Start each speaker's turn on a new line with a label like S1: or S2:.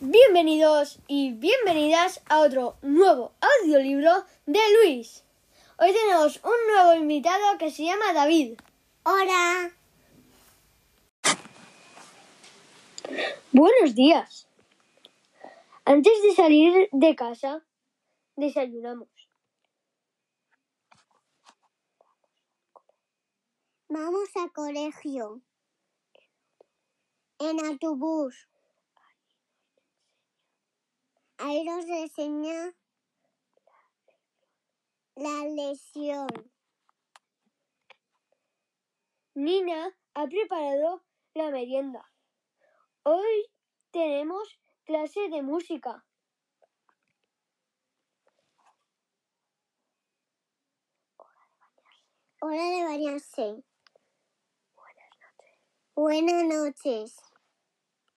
S1: Bienvenidos y bienvenidas a otro nuevo audiolibro de Luis. Hoy tenemos un nuevo invitado que se llama David.
S2: Hola.
S1: Buenos días. Antes de salir de casa, desayunamos.
S2: Vamos al colegio. En autobús. Ahí nos enseña la lesión.
S1: Nina ha preparado la merienda. Hoy tenemos clase de música.
S2: Hora de bañarse. Buenas noches.